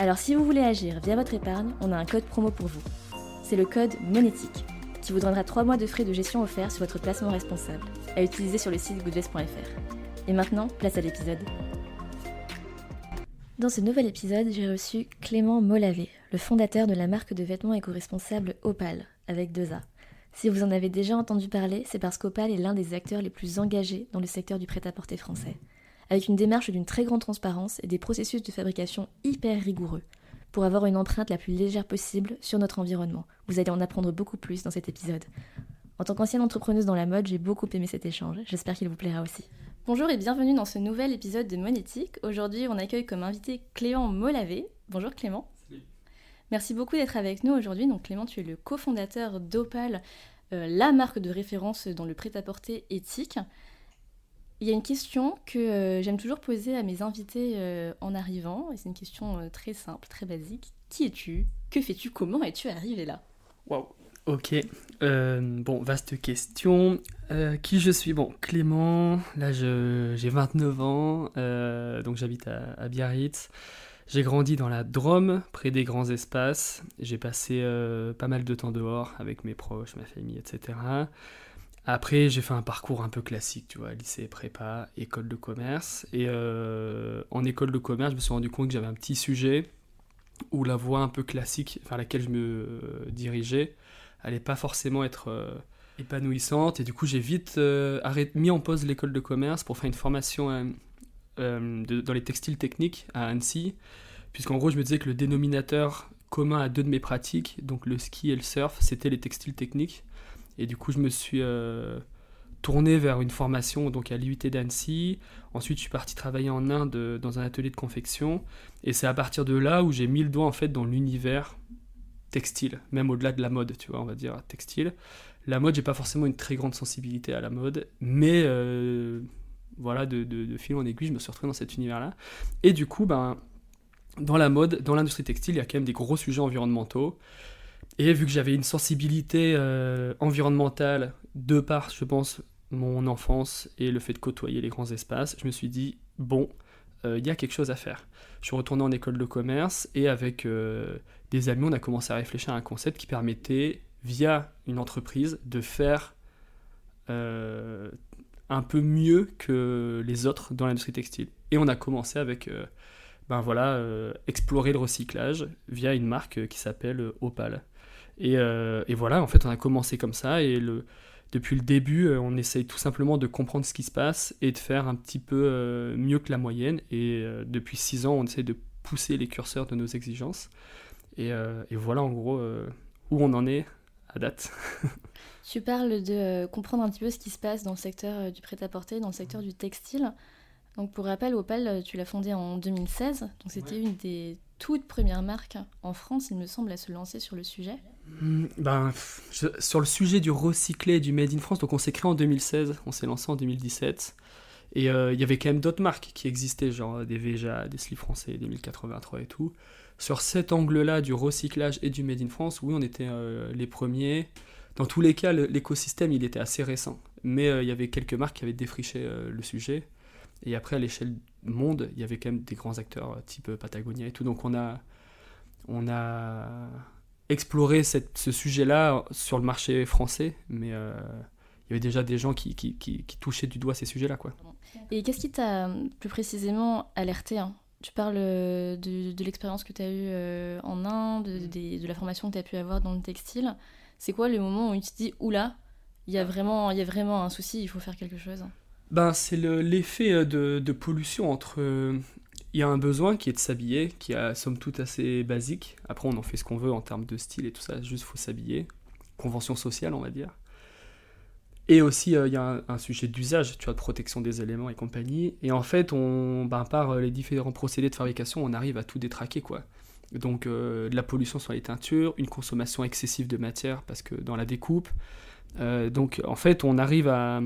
Alors si vous voulez agir via votre épargne, on a un code promo pour vous. C'est le code monétique qui vous donnera 3 mois de frais de gestion offerts sur votre placement responsable à utiliser sur le site goodvest.fr. Et maintenant, place à l'épisode. Dans ce nouvel épisode, j'ai reçu Clément Molavé, le fondateur de la marque de vêtements éco-responsable Opal, avec deux A. Si vous en avez déjà entendu parler, c'est parce qu'Opal est l'un des acteurs les plus engagés dans le secteur du prêt-à-porter français avec une démarche d'une très grande transparence et des processus de fabrication hyper rigoureux, pour avoir une empreinte la plus légère possible sur notre environnement. Vous allez en apprendre beaucoup plus dans cet épisode. En tant qu'ancienne entrepreneuse dans la mode, j'ai beaucoup aimé cet échange, j'espère qu'il vous plaira aussi. Bonjour et bienvenue dans ce nouvel épisode de Monétique. Aujourd'hui, on accueille comme invité Clément Molavé. Bonjour Clément. Merci beaucoup d'être avec nous aujourd'hui. Donc Clément, tu es le cofondateur d'Opal, euh, la marque de référence dans le prêt-à-porter éthique. Il y a une question que euh, j'aime toujours poser à mes invités euh, en arrivant, et c'est une question euh, très simple, très basique. Qui es-tu? Que fais-tu? Comment es-tu arrivé là? Waouh Ok, bon, vaste question. qui je suis? Bon, Clément, là j'ai 29 ans, donc j'habite à, à, Biarritz. J'ai grandi dans la Drôme, près des grands espaces. J'ai passé pas mal de temps dehors avec mes proches, ma famille, etc. Après, j'ai fait un parcours un peu classique, tu vois, lycée, prépa, école de commerce. Et euh, en école de commerce, je me suis rendu compte que j'avais un petit sujet où la voie un peu classique vers laquelle je me euh, dirigeais allait pas forcément être euh, épanouissante. Et du coup, j'ai vite mis en pause l'école de commerce pour faire une formation dans les textiles techniques à Annecy. Puisqu'en gros, je me disais que le dénominateur commun à deux de mes pratiques, donc le ski et le surf, c'était les textiles techniques. Et du coup, je me suis euh, tourné vers une formation donc à l'IUT d'Annecy. Ensuite, je suis parti travailler en Inde euh, dans un atelier de confection. Et c'est à partir de là où j'ai mis le doigt en fait dans l'univers textile, même au-delà de la mode, tu vois, on va dire textile. La mode, j'ai pas forcément une très grande sensibilité à la mode, mais euh, voilà, de, de, fil en aiguille, je me suis retrouvé dans cet univers-là. Et du coup, ben, dans la mode, dans l'industrie textile, il y a quand même des gros sujets environnementaux. Et vu que j'avais une sensibilité euh, environnementale de par, je pense, mon enfance et le fait de côtoyer les grands espaces, je me suis dit, bon, euh, il y a quelque chose à faire. Je suis retourné en école de commerce et avec euh, des amis, on a commencé à réfléchir à un concept qui permettait, via une entreprise, de faire un peu mieux que les autres dans l'industrie textile. Et on a commencé avec ben voilà, explorer le recyclage via une marque qui s'appelle Opal. Euh, et, voilà, en fait, on a commencé comme ça. Et le, depuis le début, euh, on essaye tout simplement de comprendre ce qui se passe et de faire un petit peu euh, mieux que la moyenne. Et depuis six ans, on essaie de pousser les curseurs de nos exigences. Et, voilà, en gros, où on en est à date. tu parles de comprendre un petit peu ce qui se passe dans le secteur du prêt-à-porter, dans le secteur du textile. Donc pour rappel, Opal, tu l'as fondé en 2016. Donc c'était une des toutes premières marques en France, il me semble, à se lancer sur le sujet. Hmm, ben, sur le sujet du recyclé du Made in France, donc on s'est créé en 2016, on s'est lancé en 2017. Et euh, il y avait quand même d'autres marques qui existaient, genre des Veja, des Slip français, des 1083 et tout. Sur cet angle-là du recyclage et du Made in France, oui, on était euh, les premiers. Dans tous les cas, l'écosystème, il était assez récent. Mais euh, il y avait quelques marques qui avaient défriché le sujet. Et après, à l'échelle monde, il y avait quand même des grands acteurs type Patagonia et tout. Donc on a, on a explorer ce sujet-là sur le marché français, mais euh, il y avait déjà des gens qui, qui, qui, touchaient du doigt ces sujets-là. Quoi. Et qu'est-ce qui t'a plus précisément alerté hein? Tu parles euh, de, de l'expérience que tu as eue euh, en Inde, de, de, la formation que tu as pu avoir dans le textile. C'est quoi le moment où tu te dis, oula, il y, a vraiment, il y a vraiment un souci, il faut faire quelque chose? Ben, C'est l'effet de, de, pollution entre il y a un besoin qui est de s'habiller, qui est somme toute assez basique. Après, on en fait ce qu'on veut en termes de style et tout ça, juste faut s'habiller. Convention sociale, on va dire. Et aussi, il y a un, sujet d'usage, tu vois, de protection des éléments et compagnie. Et en fait, on, ben, par les différents procédés de fabrication, on arrive à tout détraquer, quoi. Donc, de la pollution sur les teintures, une consommation excessive de matière, parce que dans la découpe. donc, en fait, on arrive à,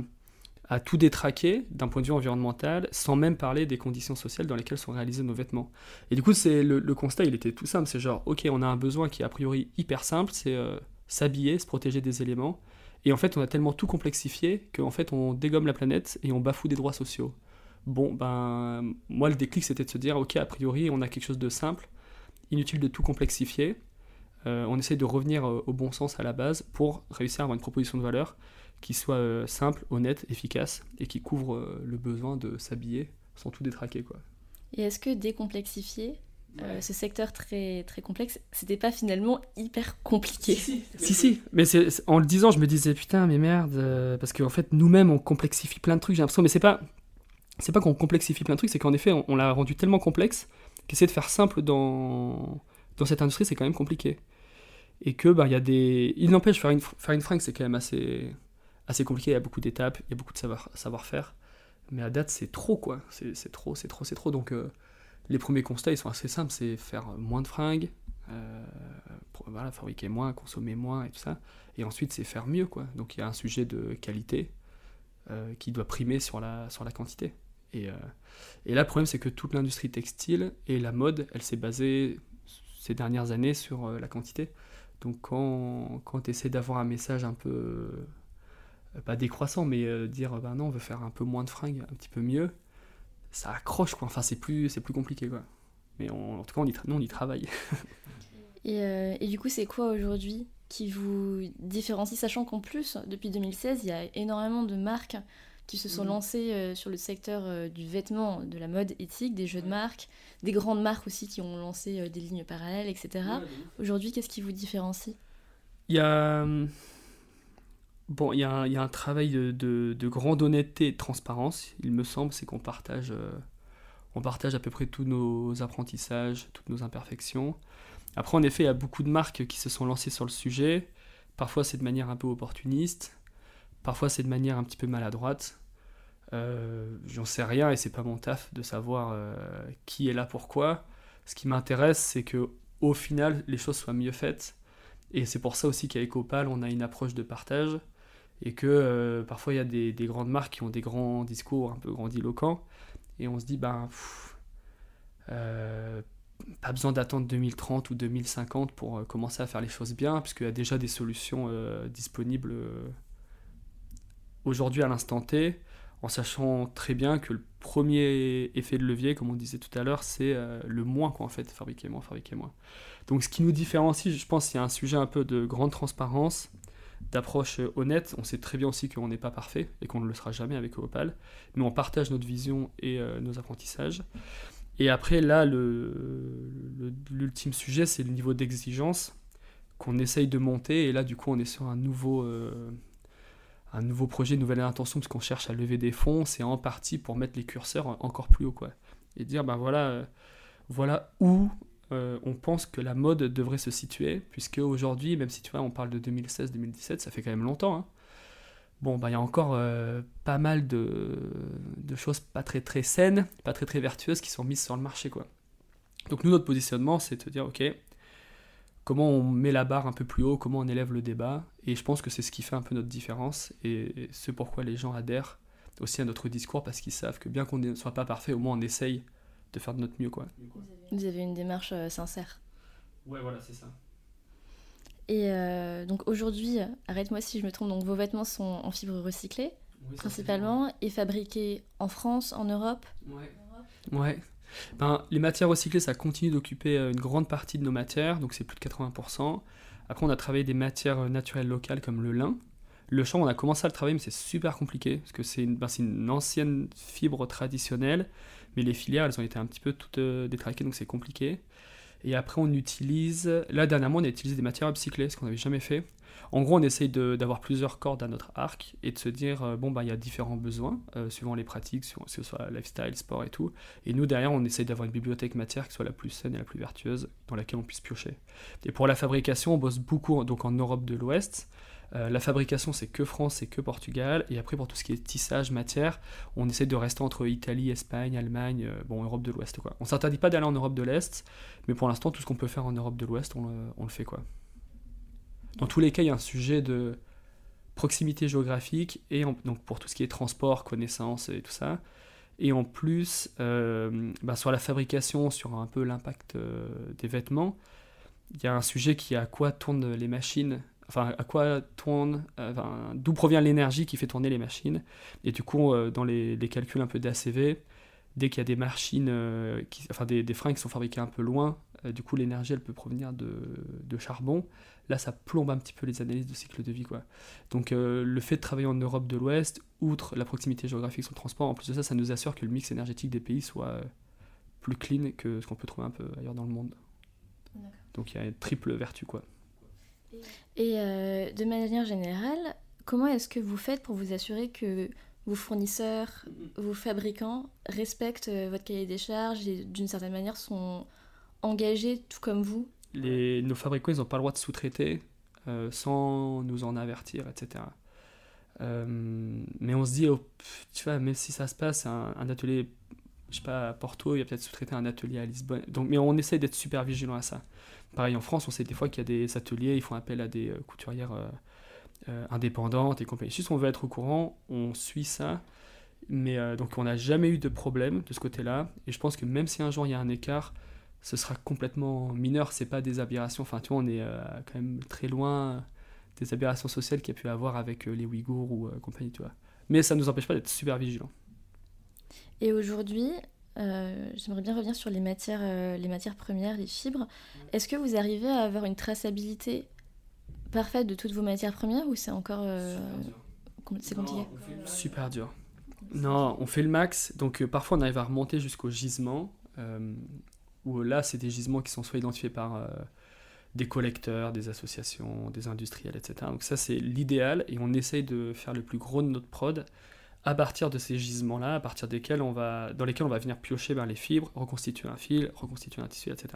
à tout détraquer d'un point de vue environnemental, sans même parler des conditions sociales dans lesquelles sont réalisés nos vêtements. Et du coup, c'est le, constat, il était tout simple, c'est genre, ok, on a un besoin qui est a priori hyper simple, c'est euh, s'habiller, se protéger des éléments, et en fait, on a tellement tout complexifié qu'en fait, on dégomme la planète et on bafoue des droits sociaux. Bon, ben, moi, le déclic, c'était de se dire, ok, a priori, on a quelque chose de simple, inutile de tout complexifier, euh, on essaie de revenir euh, au bon sens à la base pour réussir à avoir une proposition de valeur qui soit euh, simple, honnête, efficace et qui couvre euh, le besoin de s'habiller sans tout détraquer. Quoi. Et est-ce que décomplexifier euh, ce secteur très, très complexe, c'était pas finalement hyper compliqué? Si, si, mais c'est, en le disant, je me disais putain, mais merde, parce qu'en fait, nous-mêmes, on complexifie plein de trucs, j'ai l'impression, mais c'est pas, c'est pas qu'on complexifie plein de trucs, c'est qu'en effet, on, l'a rendu tellement complexe qu'essayer de faire simple dans, dans cette industrie, c'est quand même compliqué. Et que, bah, il y a des. Il n'empêche, faire une, faire une fringue, c'est quand même assez assez compliqué, il y a beaucoup d'étapes, il y a beaucoup de savoir, savoir-faire. Mais à date, c'est trop, quoi. C'est, trop, c'est trop, c'est trop. Donc, euh, les premiers constats, ils sont assez simples. C'est faire moins de fringues, euh, voilà, fabriquer moins, consommer moins et tout ça. Et ensuite, c'est faire mieux, quoi. Donc, il y a un sujet de qualité euh, qui doit primer sur la, sur la quantité. Et, et là, le problème, c'est que toute l'industrie textile et la mode, elle s'est basée ces dernières années sur la quantité. Donc, quand, quand tu essaies d'avoir un message un peu pas décroissant, mais euh, dire ben non, on veut faire un peu moins de fringues, un petit peu mieux, ça accroche quoi. Enfin, c'est plus, c'est plus compliqué quoi. Mais en tout cas, on y, nous, on y travaille. et, euh, et, du coup, c'est quoi aujourd'hui qui vous différencie, sachant qu'en plus, depuis 2016, il y a énormément de marques qui se sont mhm. lancées sur le secteur du vêtement, de la mode éthique, des jeux de marques, des grandes marques aussi qui ont lancé des lignes parallèles, etc. Aujourd'hui, qu'est-ce qui vous différencie? Il y a hum, Bon, il y, a un travail de, grande honnêteté et de transparence, il me semble, c'est qu'on partage, euh, partage à peu près tous nos apprentissages, toutes nos imperfections. Après, en effet, il y a beaucoup de marques qui se sont lancées sur le sujet. Parfois, c'est de manière un peu opportuniste. Parfois, c'est de manière un petit peu maladroite. Euh, J'en sais rien et c'est pas mon taf de savoir euh, qui est là pourquoi. Ce qui m'intéresse, c'est que au final, les choses soient mieux faites. Et c'est pour ça aussi qu'à Ecopal, on a une approche de partage et que euh, parfois il y a des, grandes marques qui ont des grands discours un peu grandiloquents, et on se dit, ben, euh, pas besoin d'attendre 2030 ou 2050 pour euh, commencer à faire les choses bien, puisqu'il y a déjà des solutions disponibles aujourd'hui à l'instant T, en sachant très bien que le premier effet de levier, comme on disait tout à l'heure, c'est le moins, quoi, fait, fabriquer moins, fabriquer moins. Donc ce qui nous différencie, je pense, c'est un sujet un peu de grande transparence, d'approche honnête. On sait très bien aussi qu'on n'est pas parfait et qu'on ne le sera jamais avec Opal, mais on partage notre vision et euh, nos apprentissages. Et après, là, l'ultime le, sujet, c'est le niveau d'exigence qu'on essaye de monter. Et là, du coup, on est sur un nouveau, euh, un nouveau projet, une nouvelle intention, parce qu'on cherche à lever des fonds. C'est en partie pour mettre les curseurs encore plus haut, quoi. Et dire, ben voilà, euh, voilà où euh, on pense que la mode devrait se situer, puisque aujourd'hui, même si tu vois, on parle de 2016-2017, ça fait quand même longtemps. Hein. Bon, bah il y a encore euh, pas mal de, choses pas très saines, pas très vertueuses qui sont mises sur le marché, quoi. Donc nous, notre positionnement, c'est de dire, ok, comment on met la barre un peu plus haut, comment on élève le débat, et je pense que c'est ce qui fait un peu notre différence, et c'est pourquoi les gens adhèrent aussi à notre discours, parce qu'ils savent que bien qu'on ne soit pas parfait, au moins on essaye de faire de notre mieux. Quoi. Vous avez une démarche euh, sincère. Ouais, voilà, c'est ça. Et euh, donc aujourd'hui, arrête-moi si je me trompe, donc vos vêtements sont en fibre recyclée, principalement, et fabriqués en France, en Europe? Ouais. Ouais. Ben, les matières recyclées, ça continue d'occuper euh, une grande partie de nos matières, donc c'est plus de 80%. Après, on a travaillé des matières naturelles locales comme le lin. Le champ, on a commencé à le travailler, mais c'est super compliqué, parce que c'est une, ben, une ancienne fibre traditionnelle mais les filières, elles ont été un petit peu toutes euh, détraquées, donc c'est compliqué. Et après, on utilise, là dernièrement, on a utilisé des matières upcyclées, ce qu'on n'avait jamais fait. En gros, on essaye d'avoir plusieurs cordes à notre arc et de se dire, euh, bon, bah, il y a différents besoins, euh, suivant les pratiques, que ce soit lifestyle, sport et tout. Et nous, derrière, on essaye d'avoir une bibliothèque matière qui soit la plus saine et la plus vertueuse, dans laquelle on puisse piocher. Et pour la fabrication, on bosse beaucoup donc en Europe de l'Ouest, Euh, la fabrication, c'est que France, c'est que Portugal. Et après, pour tout ce qui est tissage, matière, on essaie de rester entre Italie, Espagne, Allemagne, euh, bon, Europe de l'Ouest. Quoi. On s'interdit pas d'aller en Europe de l'Est, mais pour l'instant, tout ce qu'on peut faire en Europe de l'Ouest, on, le fait. quoi. Dans tous les cas, il y a un sujet de proximité géographique, et donc pour tout ce qui est transport, connaissance et tout ça. Et en plus, euh, bah, sur la fabrication, sur un peu l'impact des vêtements, il y a un sujet qui est à quoi tournent les machines enfin à quoi tourne, euh, d'où provient l'énergie qui fait tourner les machines. Et du coup, euh, dans les, calculs un peu d'ACV, dès qu'il y a des machines, euh, qui, enfin des, des, freins qui sont fabriqués un peu loin, du coup l'énergie elle peut provenir de, de, charbon. Là, ça plombe un petit peu les analyses de cycle de vie. Quoi. Donc le fait de travailler en Europe de l'Ouest, outre la proximité géographique sur le transport, en plus de ça, ça nous assure que le mix énergétique des pays soit plus clean que ce qu'on peut trouver un peu ailleurs dans le monde. Donc il y a une triple vertu. quoi. Et euh, de manière générale, comment est-ce que vous faites pour vous assurer que vos fournisseurs, vos fabricants respectent euh, votre cahier des charges et d'une certaine manière sont engagés tout comme vous? Nos fabricants, ils n'ont pas le droit de sous-traiter euh, sans nous en avertir, etc. mais on se dit, oh, tu vois, même si ça se passe, un atelier, je sais pas, à Porto, il y a peut-être sous-traité un atelier à Lisbonne. Donc, mais on essaye d'être super vigilant à ça. Pareil en France, on sait des fois qu'il y a des ateliers, ils font appel à des euh, couturières euh, euh, indépendantes et compagnie. Si on veut être au courant, on suit ça. Mais donc on n'a jamais eu de problème de ce côté-là. Et je pense que même si un jour il y a un écart, ce sera complètement mineur. C'est pas des aberrations. Enfin, tu vois, on est quand même très loin des aberrations sociales qu'il y a pu avoir avec les Ouïghours ou compagnie. Mais ça ne nous empêche pas d'être super vigilants. Et aujourd'hui, euh, j'aimerais bien revenir sur les matières, euh, les matières premières, les fibres. Est-ce que vous arrivez à avoir une traçabilité parfaite de toutes vos matières premières ou c'est encore euh, c'est compliqué Super dur. Non, on fait le max. Donc parfois on arrive à remonter jusqu'au gisement. où là, c'est des gisements qui sont soit identifiés par des collecteurs, des associations, des industriels, etc. Donc ça, c'est l'idéal et on essaye de faire le plus gros de notre prod à partir de ces gisements-là, à partir desquels on va, dans lesquels on va venir piocher ben, les fibres, reconstituer un fil, reconstituer un tissu, etc.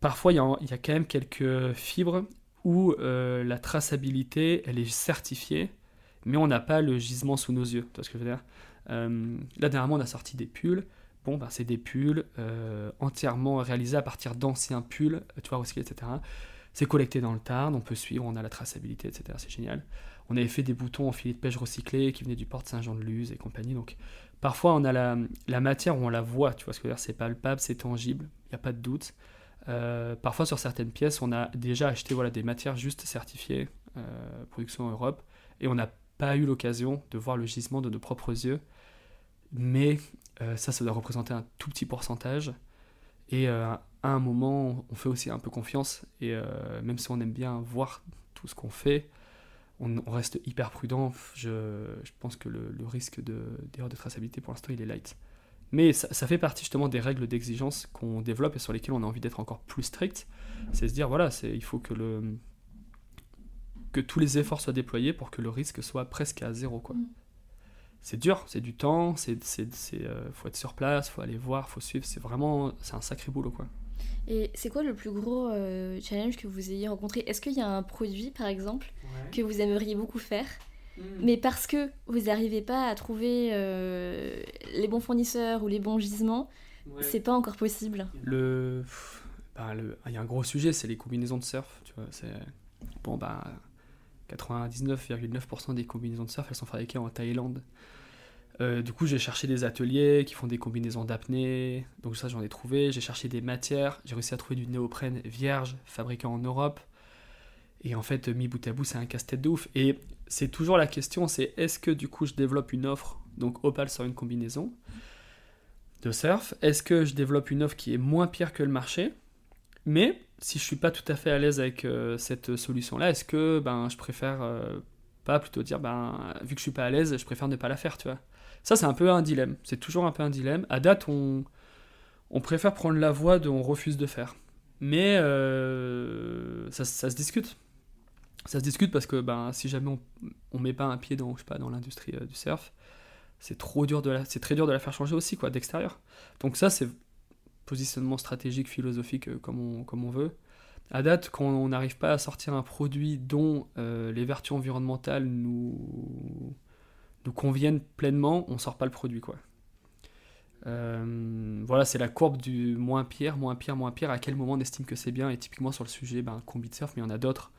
Parfois, il y, a, quand même quelques fibres où euh, la traçabilité, elle est certifiée, mais on n'a pas le gisement sous nos yeux. Tu ce que je veux dire? Euh, Là, dernièrement, on a sorti des pulls. Bon, ben, c'est des pulls euh, entièrement réalisés à partir d'anciens pulls, tu vois, etc. C'est collecté dans le Tarn, on peut suivre, on a la traçabilité, etc. C'est génial. On avait fait des boutons en filet de pêche recyclé qui venaient du port de Saint-Jean-de-Luz et compagnie. Donc parfois on a la, matière où on la voit, tu vois ce que je veux dire, c'est palpable, c'est tangible, il n'y a pas de doute. Euh, parfois sur certaines pièces, on a déjà acheté voilà, des matières juste certifiées, euh, production en Europe, et on n'a pas eu l'occasion de voir le gisement de nos propres yeux. Mais euh, ça, ça doit représenter un tout petit pourcentage. Et à un moment, on fait aussi un peu confiance. Et même si on aime bien voir tout ce qu'on fait, on, reste hyper prudent. Je, pense que le, risque d'erreur de, traçabilité pour l'instant il est light. Mais ça, fait partie justement des règles d'exigence qu'on développe et sur lesquelles on a envie d'être encore plus strict. C'est se dire voilà, il faut que, le, que tous les efforts soient déployés pour que le risque soit presque à zéro. Quoi. Mm. C'est dur, c'est du temps, c'est, euh, faut être sur place, faut aller voir, faut suivre. C'est vraiment c'est un sacré boulot. quoi. Et c'est quoi le plus gros euh, challenge que vous ayez rencontré? Est-ce qu'il y a un produit, par exemple, que vous aimeriez beaucoup faire, hmm. mais parce que vous n'arrivez pas à trouver euh, les bons fournisseurs ou les bons gisements, c'est pas encore possible? Le, le, il y a un gros sujet, c'est les combinaisons de surf. Tu vois, c'est bon bah 99,9% des combinaisons de surf, elles sont fabriquées en Thaïlande. Euh, du coup, j'ai cherché des ateliers qui font des combinaisons d'apnée, donc ça j'en ai trouvé. J'ai cherché des matières, j'ai réussi à trouver du néoprène vierge fabriqué en Europe. Et en fait, mis bout à bout, c'est un casse-tête de ouf. Et c'est toujours la question, c'est est-ce que du coup je développe une offre, donc Opal sur une combinaison de surf Est-ce que je développe une offre qui est moins pire que le marché? Mais si je suis pas tout à fait à l'aise avec euh, cette solution-là, est-ce que ben, je préfère euh, pas plutôt dire, ben, vu que je suis pas à l'aise, je préfère ne pas la faire, tu vois ça, c'est un peu un dilemme. C'est toujours un peu un dilemme. À date, on, on préfère prendre la voie de on refuse de faire. Mais euh, ça, se discute. Ça se discute parce que ben, si jamais on, on met pas un pied dans, je sais pas, dans l'industrie euh, du surf, c'est trop dur de la, c'est très dur de la faire changer aussi quoi, d'extérieur. Donc ça, c'est positionnement stratégique, philosophique euh, comme, on, comme on veut. À date, quand on n'arrive pas à sortir un produit dont euh, les vertus environnementales nous, nous conviennent pleinement, on sort pas le produit. quoi. Euh, voilà, c'est la courbe du moins pire, moins pire, moins pire. À quel moment on estime que c'est bien? Et typiquement sur le sujet, ben, combi surf, mais il y en a d'autres.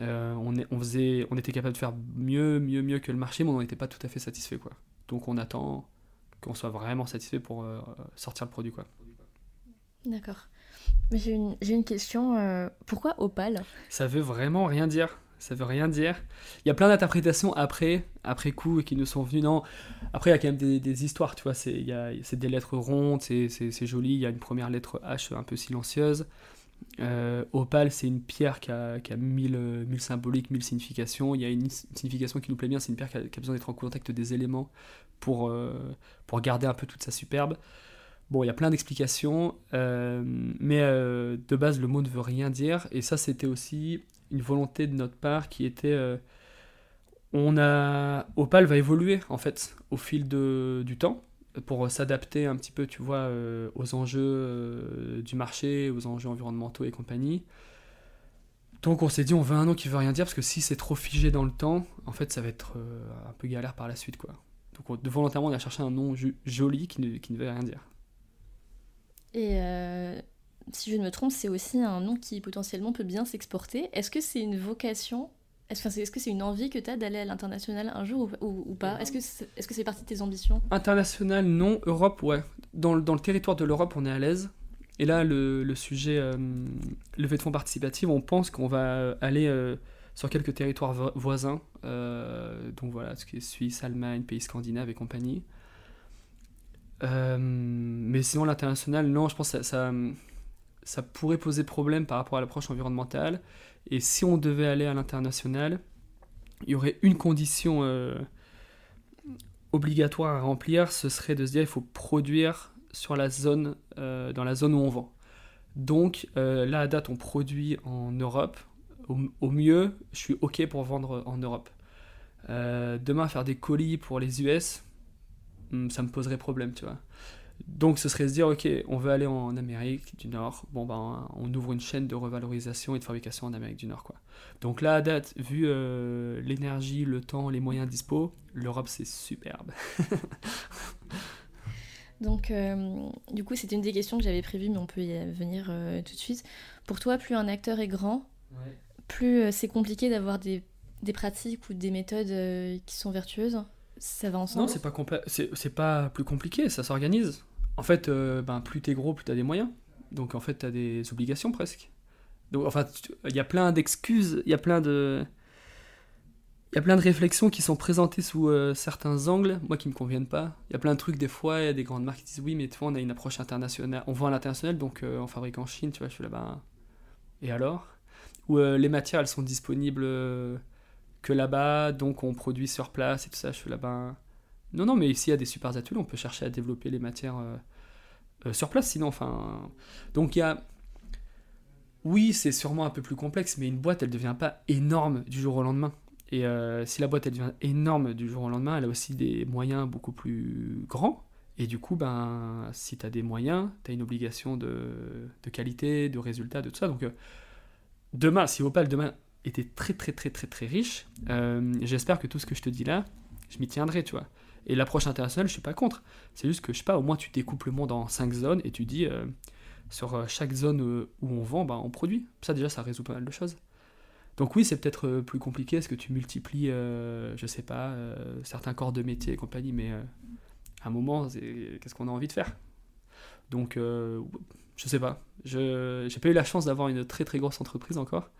Euh, on, est, on, faisait, on était capable de faire mieux, mieux, mieux que le marché, mais on n'était pas tout à fait satisfait. Quoi. Donc on attend qu'on soit vraiment satisfait pour sortir le produit. Quoi. D'accord. J'ai une, une, question. Euh, pourquoi Opal? Ça veut vraiment rien dire. Ça veut rien dire. Il y a plein d'interprétations après, après coup, qui nous sont venues. Non, après, il y a quand même des, des histoires, tu vois. C'est des lettres rondes, c'est joli. Il y a une première lettre H un peu silencieuse. Euh, opale, c'est une pierre qui a, qui a mille, mille, symboliques, mille significations. Il y a une, signification qui nous plaît bien, c'est une pierre qui a, besoin d'être en contact des éléments pour, euh, pour garder un peu toute sa superbe. Bon, il y a plein d'explications, euh, mais euh, de base, le mot ne veut rien dire. Et ça, c'était aussi une volonté de notre part qui était. Euh, on a. Opal va évoluer, en fait, au fil de, du temps, pour s'adapter un petit peu, tu vois, aux enjeux du marché, aux enjeux environnementaux et compagnie. Donc on s'est dit, on veut un nom qui veut rien dire, parce que si c'est trop figé dans le temps, en fait, ça va être un peu galère par la suite, quoi. Donc volontairement, on a cherché un nom joli qui ne, qui ne veut rien dire. Et euh, si je ne me trompe, c'est aussi un nom qui potentiellement peut bien s'exporter. Est-ce que c'est une vocation? Est-ce que c'est une envie que tu as d'aller à l'international un jour ou, pas? Est-ce que c'est est -ce c'est partie de tes ambitions? International, non. Europe, ouais. Dans, dans le territoire de l'Europe, on est à l'aise. Et là, le, le sujet euh, levée de fonds participative, on pense qu'on va aller euh, sur quelques territoires voisins. donc voilà, ce qui est Suisse, Allemagne, pays scandinaves et compagnie. Euh, mais sinon, l'international, non, je pense que ça, ça, pourrait poser problème par rapport à l'approche environnementale. Et si on devait aller à l'international, il y aurait une condition euh, obligatoire à remplir, ce serait de se dire il faut produire sur la zone, euh, dans la zone où on vend. Donc là, à date, on produit en Europe. Au, mieux, je suis OK pour vendre en Europe. demain, faire des colis pour les US, ça me poserait problème, tu vois. Donc ce serait se dire, ok, on veut aller en Amérique du Nord, bon ben on ouvre une chaîne de revalorisation et de fabrication en Amérique du Nord, quoi. Donc là, à date, vu euh, l'énergie, le temps, les moyens dispo, l'Europe c'est superbe. Donc euh, du coup, c'était une des questions que j'avais prévues, mais on peut y venir euh, tout de suite. Pour toi, plus un acteur est grand, plus c'est compliqué d'avoir des, des, pratiques ou des méthodes qui sont vertueuses ça va ensemble Non, c'est pas, c'est, pas plus compliqué, ça s'organise. En fait, euh, ben, plus t'es gros, plus t'as des moyens. Donc en fait, t'as des obligations presque. Donc enfin, il y a plein d'excuses, il y a plein de. Il y a plein de réflexions qui sont présentées sous euh, certains angles, moi qui me conviennent pas. Il y a plein de trucs, des fois, il y a des grandes marques qui disent oui, mais tu vois, on a une approche internationale, on vend à l'international, donc euh, on fabrique en Chine, tu vois, je suis là-bas. Et alors? Ou les matières, elles sont disponibles que là-bas, donc on produit sur place et tout ça. Je là-bas. Non, non, mais ici, il y a des super ateliers, on peut chercher à développer les matières euh, euh, sur place, sinon, enfin. Donc il y a. Oui, c'est sûrement un peu plus complexe, mais une boîte, elle ne devient pas énorme du jour au lendemain. Et euh, si la boîte, elle devient énorme du jour au lendemain, elle a aussi des moyens beaucoup plus grands. Et du coup, ben, si tu as des moyens, tu as une obligation de, de, qualité, de résultat, de tout ça. Donc, demain, si Opal, demain, était très très très très très riche, euh, j'espère que tout ce que je te dis là, je m'y tiendrai, tu vois. Et l'approche internationale, je suis pas contre. C'est juste que, je sais pas, au moins tu découpes le monde en cinq zones et tu dis, euh, sur euh, chaque zone où on vend, bah, on produit. Ça déjà, ça résout pas mal de choses. Donc oui, c'est peut-être plus compliqué, est-ce que tu multiplies, je sais pas, certains corps de métier et compagnie, mais à un moment, qu'est-ce qu'on a envie de faire? Donc, je sais pas. Je j'ai pas eu la chance d'avoir une très très grosse entreprise encore.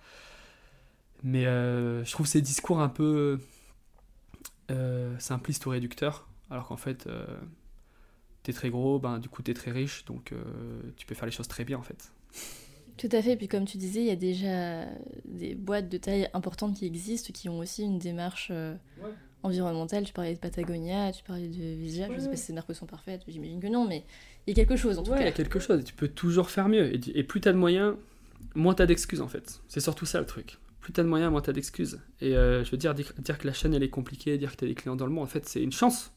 Mais euh, je trouve ces discours un peu euh, simplistes ou réducteurs, alors qu'en fait, euh, t'es très gros, ben, du coup t'es très riche, donc tu peux faire les choses très bien en fait. Tout à fait, puis comme tu disais, il y a déjà des boîtes de taille importante qui existent, qui ont aussi une démarche environnementale. Tu parlais de Patagonia, tu parlais de Visia, je ne sais pas si ces marques sont parfaites, j'imagine que non, mais il y a quelque chose en tout cas. il y a quelque chose, et tu peux toujours faire mieux. Et, et plus t'as de moyens, moins t'as d'excuses en fait. C'est surtout ça le truc plus t'as de moyens, moins t'as d'excuses. Et euh, je veux dire, dire, que la chaîne elle est compliquée, dire que t'as des clients dans le monde, en fait, c'est une chance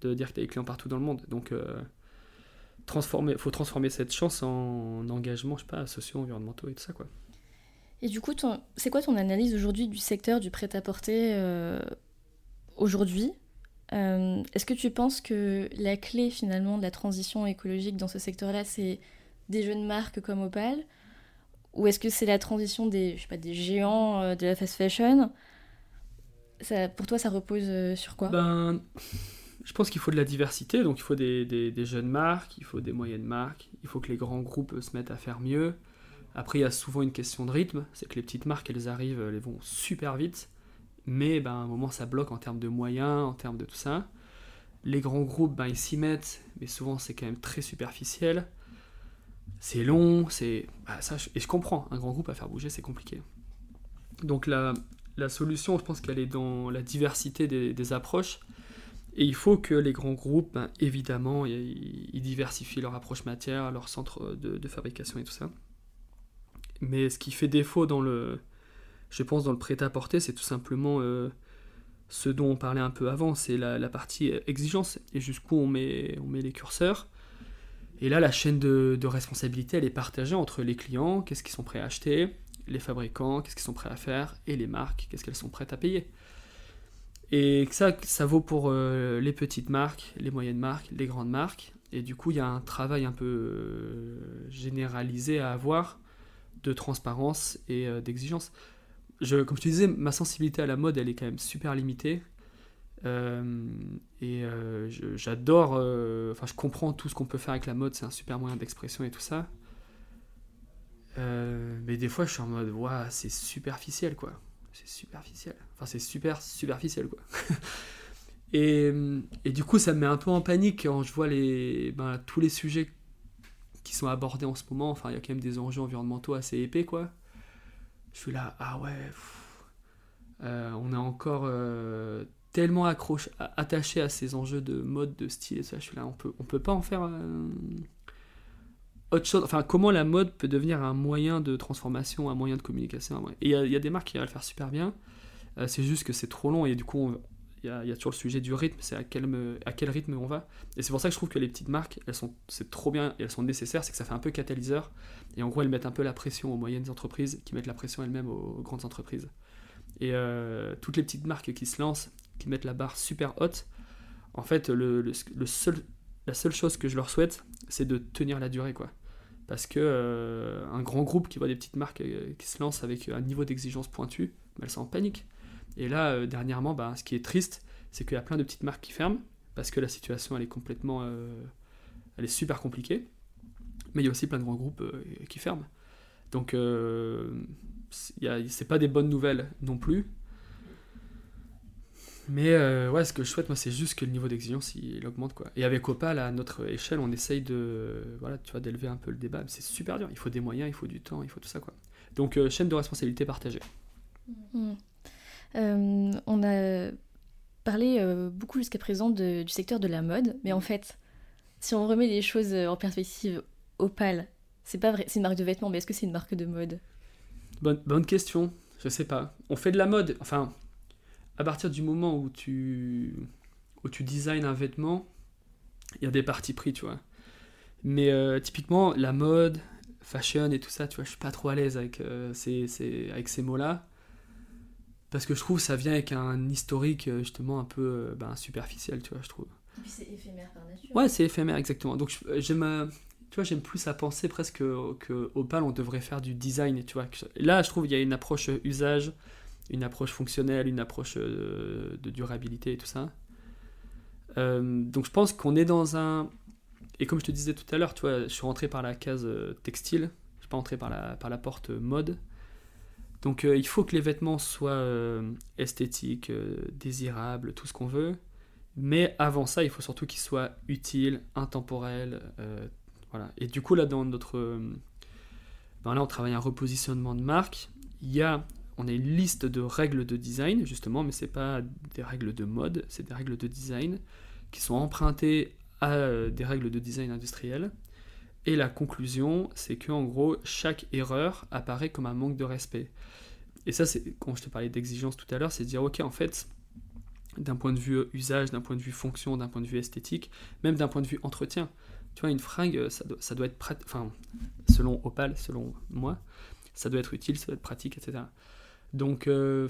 de dire que t'as des clients partout dans le monde. Donc, euh, transformer, faut transformer cette chance en engagement, je sais pas, sociaux, environnementaux et tout ça, quoi. Et du coup, c'est quoi ton analyse aujourd'hui du secteur du prêt-à-porter euh, aujourd'hui? Euh, Est-ce que tu penses que la clé finalement de la transition écologique dans ce secteur-là, c'est des jeunes marques comme Opal Ou est-ce que c'est la transition des, je sais pas, des géants euh, de la fast fashion? Ça, Pour toi, ça repose sur quoi? Ben, Je pense qu'il faut de la diversité, donc il faut des, des, des, jeunes marques, il faut des moyennes marques, il faut que les grands groupes se mettent à faire mieux. Après, il y a souvent une question de rythme, c'est que les petites marques, elles arrivent, elles vont super vite, mais ben, à un moment, ça bloque en termes de moyens, en termes de tout ça. Les grands groupes, ben, ils s'y mettent, mais souvent, c'est quand même très superficiel. C'est long, c'est... Bah, ça, et je comprends, un grand groupe à faire bouger, c'est compliqué. Donc la, la solution, je pense qu'elle est dans la diversité des, approches. Et il faut que les grands groupes, ben, évidemment, ils, diversifient leur approche matière, leur centre de fabrication et tout ça. Mais ce qui fait défaut dans le, je pense, dans le prêt-à-porter, c'est tout simplement euh, ce dont on parlait un peu avant, c'est la, partie exigence et jusqu'où on met, on met les curseurs. Et là, la chaîne de, responsabilité, elle est partagée entre les clients, qu'est-ce qu'ils sont prêts à acheter, les fabricants, qu'est-ce qu'ils sont prêts à faire, et les marques, qu'est-ce qu'elles sont prêtes à payer. Et ça, ça vaut pour euh, les petites marques, les moyennes marques, les grandes marques. Et du coup, il y a un travail un peu euh, généralisé à avoir de transparence et euh, d'exigence. Comme je te disais, ma sensibilité à la mode, elle est quand même super limitée. Euh, et euh, j'adore, enfin je comprends tout ce qu'on peut faire avec la mode, c'est un super moyen d'expression et tout ça. mais des fois je suis en mode, waouh, c'est superficiel quoi. C'est superficiel. Enfin c'est super superficiel quoi. et, et, du coup ça me met un peu en panique quand je vois les, ben, tous les sujets qui sont abordés en ce moment. Enfin, il y a quand même des enjeux environnementaux assez épais, quoi. Je suis là, ah ouais, euh, on est encore euh, tellement accroché, attaché à ces enjeux de mode, de style, et ça. Je suis là, on peut, on peut pas en faire euh, autre chose. Enfin, comment la mode peut devenir un moyen de transformation, un moyen de communication. Et il y, a des marques qui arrivent à le faire super bien. c'est juste que c'est trop long et du coup, il y, a toujours le sujet du rythme, c'est à quel, à quel rythme on va. Et c'est pour ça que je trouve que les petites marques, elles sont, c'est trop bien et elles sont nécessaires, c'est que ça fait un peu catalyseur. Et en gros, elles mettent un peu la pression aux moyennes entreprises, qui mettent la pression elles-mêmes aux, grandes entreprises. Et euh, toutes les petites marques qui se lancent, qui mettent la barre super haute, en fait, le, seul, la seule chose que je leur souhaite, c'est de tenir la durée, quoi. Parce que euh, un grand groupe qui voit des petites marques euh, qui se lancent avec un niveau d'exigence pointu, bah, elles sont en panique. Et là, euh, dernièrement, bah, ce qui est triste, c'est qu'il y a plein de petites marques qui ferment, parce que la situation, elle est complètement... Elle est super compliquée. Mais il y a aussi plein de grands groupes qui ferment. Donc, c'est pas des bonnes nouvelles non plus. Mais ouais, ce que je souhaite, moi, c'est juste que le niveau d'exigence, il, augmente, quoi. Et avec Opal, à notre échelle, on essaye de, voilà, tu vois, d'élever un peu le débat. C'est super dur. Il faut des moyens, il faut du temps, il faut tout ça, quoi. Donc, chaîne de responsabilité partagée. Mmh. Euh, on a parlé euh, beaucoup jusqu'à présent du secteur de la mode, mais en fait, si on remet les choses euh, en perspective, Opal, c'est pas vrai, c'est une marque de vêtements, mais est-ce que c'est une marque de mode? Bonne, bonne question, je sais pas. On fait de la mode, enfin, à partir du moment où tu, où tu designs un vêtement, il y a des parties pris, tu vois. Mais typiquement, la mode, fashion et tout ça, tu vois, je suis pas trop à l'aise avec, ces, avec ces mots-là parce que je trouve que ça vient avec un historique euh, justement un peu euh, ben, superficiel, tu vois, je trouve. Et puis c'est éphémère par nature. Ouais, c'est éphémère, exactement. Donc j'aime, euh, tu vois, j'aime plus à penser presque que Opal, on devrait faire du design, tu vois. Là, je trouve qu'il y a une approche usage, une approche fonctionnelle, une approche de durabilité et tout ça. donc je pense qu'on est dans un... Et comme je te disais tout à l'heure, tu vois, je suis rentré par la case textile, je suis pas rentré par la, par la porte mode. Donc euh, il faut que les vêtements soient euh, esthétiques, euh, désirables, tout ce qu'on veut. Mais avant ça, il faut surtout qu'ils soient utiles, intemporels. voilà. Et du coup, là, dans notre. Ben là, on travaille un repositionnement de marque. Il y a. On a une liste de règles de design, justement, mais ce n'est pas des règles de mode, c'est des règles de design qui sont empruntées à des règles de design industriel. Et la conclusion, c'est qu'en gros, chaque erreur apparaît comme un manque de respect. Et ça, c'est quand je te parlais d'exigence tout à l'heure, c'est de dire, ok, en fait, d'un point de vue usage, d'un point de vue fonction, d'un point de vue esthétique, même d'un point de vue entretien, tu vois, une fringue, ça doit, ça doit être enfin, selon Opal, selon moi, ça doit être utile, ça doit être pratique, etc. Donc, euh,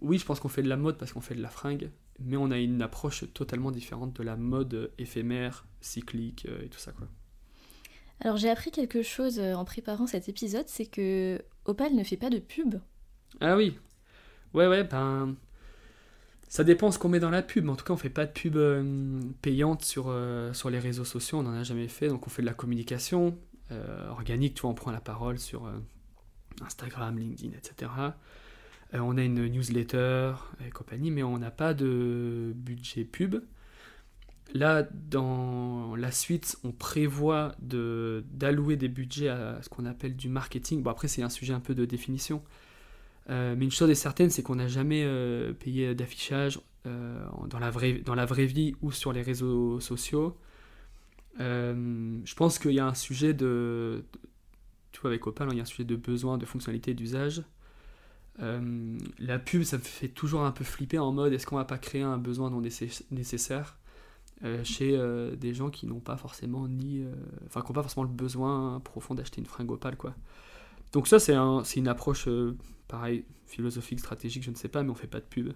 oui, je pense qu'on fait de la mode parce qu'on fait de la fringue, mais on a une approche totalement différente de la mode éphémère, cyclique et tout ça, quoi. Alors j'ai appris quelque chose en préparant cet épisode, c'est que Opal ne fait pas de pub. Ah oui, ouais ouais, ben ça dépend ce qu'on met dans la pub. En tout cas, on fait pas de pub euh, payante sur, euh, sur les réseaux sociaux, on n'en a jamais fait. Donc on fait de la communication euh, organique, tu vois, on prend la parole sur Instagram, LinkedIn, etc. on a une newsletter et compagnie, mais on n'a pas de budget pub. Là, dans la suite, on prévoit d'allouer des budgets à ce qu'on appelle du marketing. Bon, après, c'est un sujet un peu de définition. Euh, mais une chose est certaine, c'est qu'on n'a jamais euh, payé d'affichage euh, dans la vraie vie ou sur les réseaux sociaux. je pense qu'il y a un sujet de, tu avec Opal, il y a un sujet de besoin, de fonctionnalité, d'usage. la pub, ça me fait toujours un peu flipper en mode est-ce qu'on va pas créer un besoin non nécessaire chez des gens qui n'ont pas forcément ni, enfin, qui n'ont pas forcément le besoin profond d'acheter une fringue Opal, quoi. Donc ça, c'est un, une approche pareil, philosophique, stratégique, je ne sais pas, mais on fait pas de pub.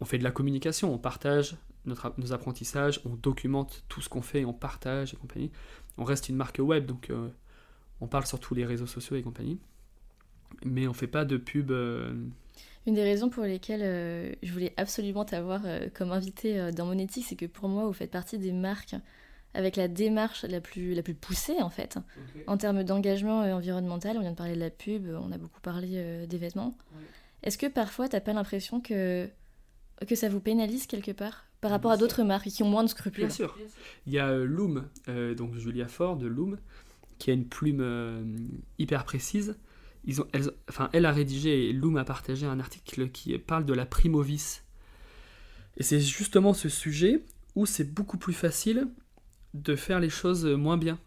On fait de la communication, on partage notre, nos apprentissages, on documente tout ce qu'on fait, on partage et compagnie. On reste une marque web, donc euh, on parle sur tous les réseaux sociaux et compagnie. Mais on fait pas de pub. Euh, une des raisons pour lesquelles euh, je voulais absolument t'avoir comme invité dans Monétique, c'est que pour moi, vous faites partie des marques avec la démarche la plus, la plus poussée en fait. En termes d'engagement euh, environnemental, on vient de parler de la pub, on a beaucoup parlé euh, des vêtements. Est-ce que parfois t'as pas l'impression que, que ça vous pénalise quelque part par rapport à d'autres marques qui ont moins de scrupules? Bien sûr. Il y a euh, Loom, donc Julia Ford de Loom, qui a une plume hyper précise. Ils ont, elle, enfin, elle a rédigé et Loom a partagé un article qui parle de la primovis. Et c'est justement ce sujet où c'est beaucoup plus facile de faire les choses moins bien.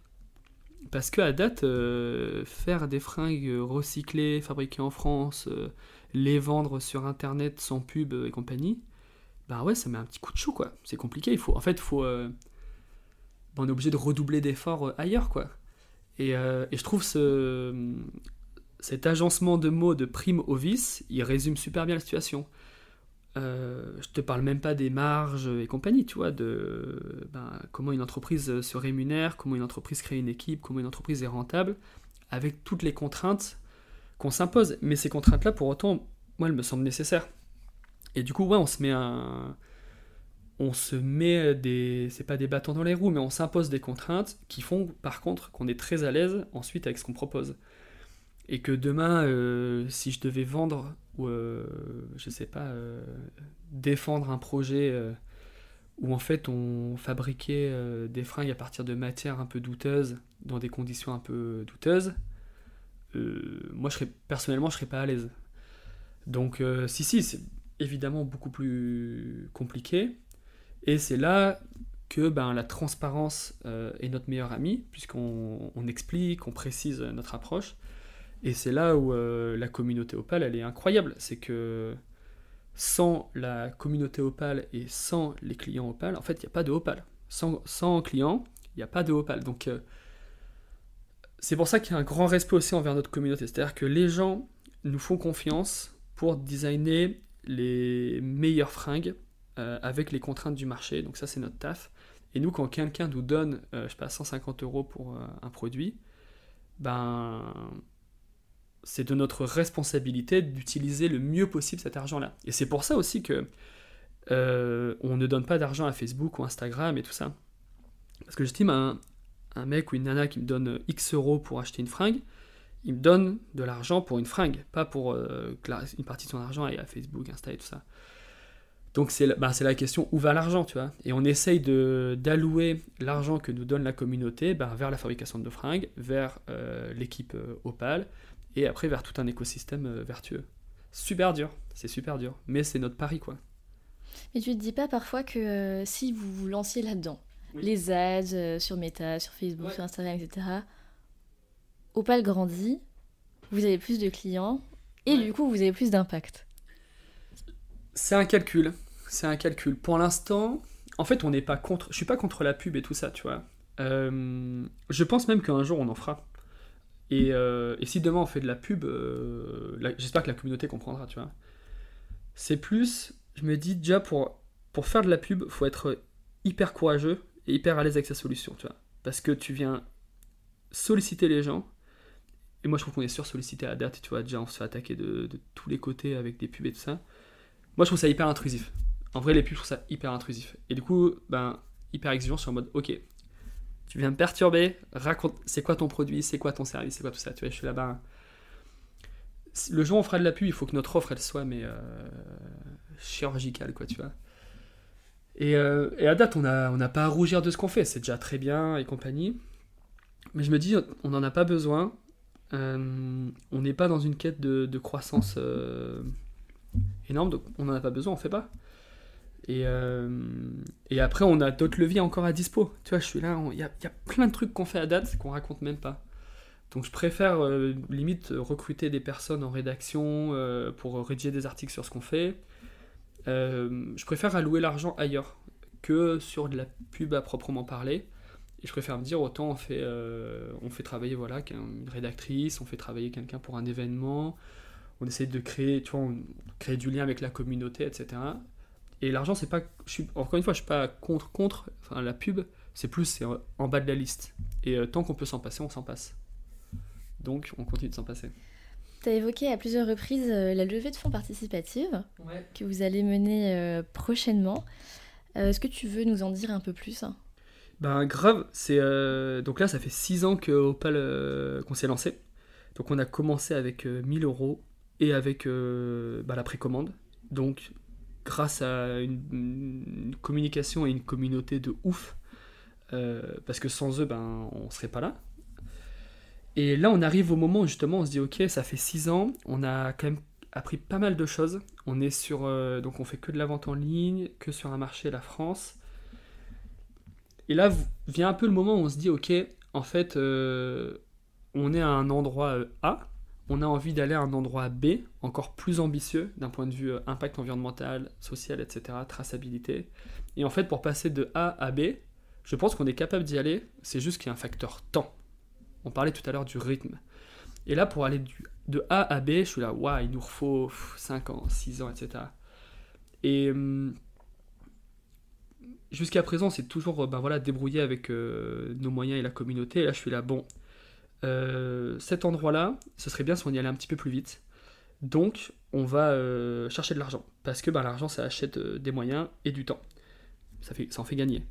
Parce que à date, euh, faire des fringues recyclées, fabriquées en France, euh, les vendre sur internet sans pub et compagnie, bah ouais, ça met un petit coup de chou quoi. C'est compliqué. Il faut, en fait, faut, euh, on est obligé de redoubler d'efforts ailleurs quoi. Et, et, je trouve ce, cet agencement de mots de prime au vice, il résume super bien la situation. Euh, je te parle même pas des marges et compagnie, tu vois, de ben, comment une entreprise se rémunère, comment une entreprise crée une équipe, comment une entreprise est rentable, avec toutes les contraintes qu'on s'impose. Mais ces contraintes-là, pour autant, moi, elles me semblent nécessaires. Et du coup, ouais, on se met un... On se met des... C'est pas des bâtons dans les roues, mais on s'impose des contraintes qui font, par contre, qu'on est très à l'aise ensuite avec ce qu'on propose. Et que demain, euh, si je devais vendre ou euh, je sais pas, euh, défendre un projet euh, où en fait on fabriquait des fringues à partir de matières un peu douteuses, dans des conditions un peu douteuses, moi je serais, personnellement je serais pas à l'aise. Donc si si, c'est évidemment beaucoup plus compliqué, et c'est là que ben, la transparence est notre meilleur ami, puisqu'on on explique, on précise notre approche, et c'est là où euh, la communauté Opal, elle est incroyable. C'est que sans la communauté Opal et sans les clients Opal, en fait, il n'y a pas de Opal. Sans, sans clients, il n'y a pas de Opal. Donc, euh, c'est pour ça qu'il y a un grand respect aussi envers notre communauté. C'est-à-dire que les gens nous font confiance pour designer les meilleures fringues euh, avec les contraintes du marché. Donc, ça, c'est notre taf. Et nous, quand quelqu'un nous donne, je sais pas, 150 euros pour un produit, ben c'est de notre responsabilité d'utiliser le mieux possible cet argent-là. Et c'est pour ça aussi que euh, on ne donne pas d'argent à Facebook ou Instagram et tout ça. Parce que j'estime un, un mec ou une nana qui me donne X euros pour acheter une fringue, il me donne de l'argent pour une fringue, pas pour euh, une partie de son argent à Facebook, Insta et tout ça. Donc c'est bah, la question où va l'argent, tu vois? Et on essaye d'allouer l'argent que nous donne la communauté bah, vers la fabrication de fringues, vers euh, l'équipe Opal, et après vers tout un écosystème euh, vertueux. Super dur, c'est super dur, mais c'est notre pari quoi. Mais tu te dis pas parfois que euh, si vous vous lanciez là-dedans, les ads euh, sur Meta, sur Facebook, sur Instagram, etc., Opal grandit, vous avez plus de clients et du coup vous avez plus d'impact. C'est un calcul, c'est un calcul. Pour l'instant, en fait, on n'est pas contre. Je suis pas contre la pub et tout ça, tu vois. je pense même qu'un jour on en fera Et, et, si demain on fait de la pub, j'espère que la communauté comprendra, tu vois. C'est plus, je me dis déjà pour, pour faire de la pub, faut être hyper courageux et hyper à l'aise avec sa solution, tu vois. Parce que tu viens solliciter les gens. Et moi, je trouve qu'on est sur sollicité à date, tu vois. Déjà, on se fait attaquer de, tous les côtés avec des pubs et tout ça. Moi, je trouve ça hyper intrusif. En vrai, les pubs, je trouve ça hyper intrusif. Et du coup, ben, hyper exigeant sur le mode, ok, tu viens me perturber, raconte, c'est quoi ton produit, c'est quoi ton service, c'est quoi tout ça. Tu vois, je suis là-bas. Le jour où on fera de la pub, il faut que notre offre, elle soit, mais euh, chirurgicale, quoi, tu vois. Euh, et, à date, on n'a on pas à rougir de ce qu'on fait, c'est déjà très bien et compagnie. Mais je me dis, on n'en a pas besoin. Euh, on n'est pas dans une quête de, croissance euh, énorme, donc on n'en a pas besoin, on fait pas. Et, et après, on a d'autres leviers encore à dispo. Tu vois, je suis là, il y, a plein de trucs qu'on fait à date qu'on raconte même pas. Donc je préfère limite recruter des personnes en rédaction pour rédiger des articles sur ce qu'on fait euh, je préfère allouer l'argent ailleurs que sur de la pub à proprement parler. Et je préfère me dire autant on fait, euh, on fait travailler voilà, une rédactrice, on fait travailler quelqu'un pour un événement, on essaie de créer, tu vois, créer du lien avec la communauté, etc. Et l'argent, c'est pas. Je suis, encore une fois, je suis pas contre, contre enfin, la pub, c'est plus c'est en bas de la liste. Et euh, tant qu'on peut s'en passer, on s'en passe. Donc on continue de s'en passer. Tu as évoqué à plusieurs reprises euh, la levée de fonds participative que vous allez mener euh, prochainement. Euh, est-ce que tu veux nous en dire un peu plus Ben grave, c'est donc là ça fait 6 ans que Opal qu'on s'est lancé. Donc on a commencé avec 1000 euros et avec bah, la précommande. Donc grâce à une, communication et une communauté de ouf, parce que sans eux ben on serait pas là. Et là, on arrive au moment où justement on se dit ok, ça fait 6 ans, on a quand même appris pas mal de choses. On est sur, euh, donc on fait que de la vente en ligne, que sur un marché, la France. Et là vient un peu le moment où on se dit ok, en fait, euh, on est à un endroit euh, A, on a envie d'aller à un endroit B, encore plus ambitieux d'un point de vue impact environnemental, social, etc., traçabilité. Et en fait, pour passer de A à B, je pense qu'on est capable d'y aller, c'est juste qu'il y a un facteur temps. On parlait tout à l'heure du rythme. Et là, pour aller de A à B, je suis là, waouh, il nous faut 5 ans, 6 ans, etc. Et hum, jusqu'à présent, c'est toujours ben voilà, débrouillé avec euh, nos moyens et la communauté. Et là, je suis là, bon, euh, cet endroit-là, ce serait bien si on y allait un petit peu plus vite. Donc, on va euh, chercher de l'argent. Parce que ben, l'argent, ça achète des moyens et du temps. Ça, fait, ça en fait gagner.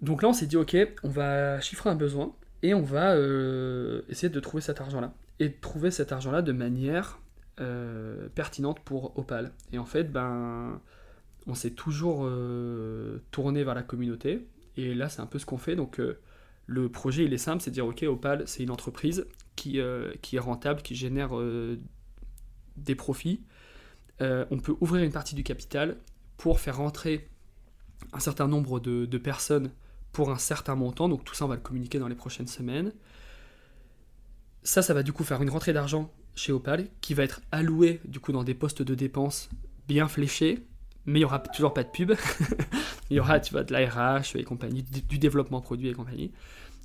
Donc là, on s'est dit, ok, on va chiffrer un besoin et on va euh, essayer de trouver cet argent-là. Et de trouver cet argent-là de manière euh, pertinente pour Opal. Et en fait, ben, on s'est toujours euh, tourné vers la communauté. Et là, c'est un peu ce qu'on fait. Donc, le projet, il est simple, c'est de dire, OK, Opal, c'est une entreprise qui, qui est rentable, qui génère des profits. on peut ouvrir une partie du capital pour faire rentrer un certain nombre de, de personnes pour un certain montant. Donc tout ça, on va le communiquer dans les prochaines semaines. Ça, ça va du coup faire une rentrée d'argent chez Opal qui va être allouée du coup dans des postes de dépenses bien fléchés, mais il n'y aura toujours pas de pub. il y aura, tu vois, de l'ARH et compagnie, du développement produit et compagnie.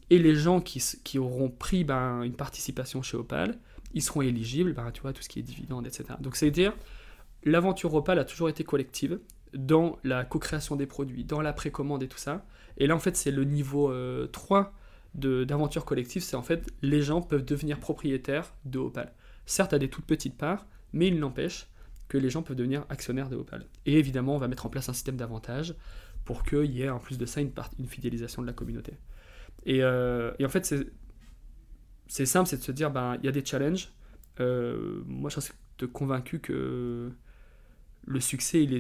Et les gens qui, qui auront pris ben, une participation chez Opal, ils seront éligibles, ben, tu vois, tout ce qui est dividende, etc. Donc c'est à dire, l'aventure Opal a toujours été collective dans la co-création des produits, dans la précommande et tout ça. Et là, en fait, c'est le niveau 3 euh, d'aventure collective, c'est en fait les gens peuvent devenir propriétaires de Opal. Certes, à des toutes petites parts, mais il n'empêche que les gens peuvent devenir actionnaires de Opal. Et évidemment, on va mettre en place un système d'avantages pour qu'il y ait en plus de ça une, fidélisation de la communauté. Et, euh, en fait, c'est simple, c'est de se dire, ben, il y a des challenges. Euh, moi, je suis convaincu que le succès, il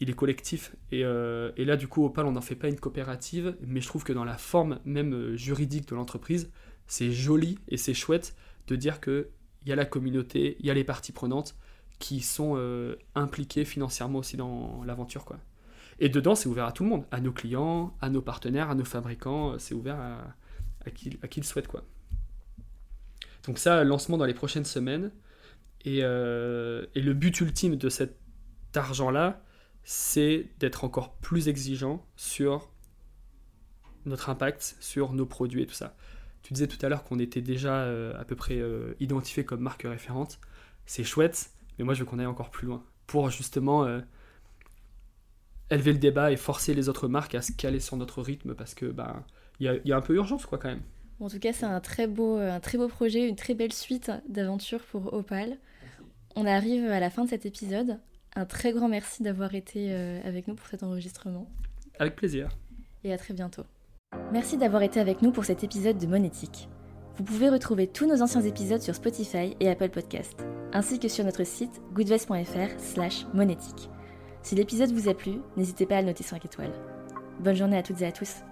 est, collectif. Euh, et, là, du coup, Opal, on n'en fait pas une coopérative, mais je trouve que dans la forme même juridique de l'entreprise, c'est joli et c'est chouette de dire qu'il y a la communauté, il y a les parties prenantes qui sont euh, impliquées financièrement aussi dans l'aventure. quoi. Et dedans, c'est ouvert à tout le monde, à nos clients, à nos partenaires, à nos fabricants, c'est ouvert à, qui, à qui le souhaite. Quoi. Donc ça, lancement dans les prochaines semaines. Euh, et, le but ultime de cet argent-là, c'est d'être encore plus exigeant sur notre impact, sur nos produits et tout ça. tu disais tout à l'heure qu'on était déjà à peu près identifié comme marque référente. C'est chouette, mais moi je veux qu'on aille encore plus loin pour justement élever le débat et forcer les autres marques à se caler sur notre rythme parce que ben il y, a, un peu urgence quoi quand même. en tout cas, c'est un très beau un très beau projet, une très belle suite d'aventures pour Opal. On arrive à la fin de cet épisode. Un très grand merci d'avoir été euh, avec nous pour cet enregistrement. Avec plaisir. Et à très bientôt. Merci d'avoir été avec nous pour cet épisode de Monétique. Vous pouvez retrouver tous nos anciens épisodes sur Spotify et Apple Podcast, ainsi que sur notre site goodvest.fr slash. Si l'épisode vous a plu, n'hésitez pas à le noter 5 étoiles. Bonne journée à toutes et à tous.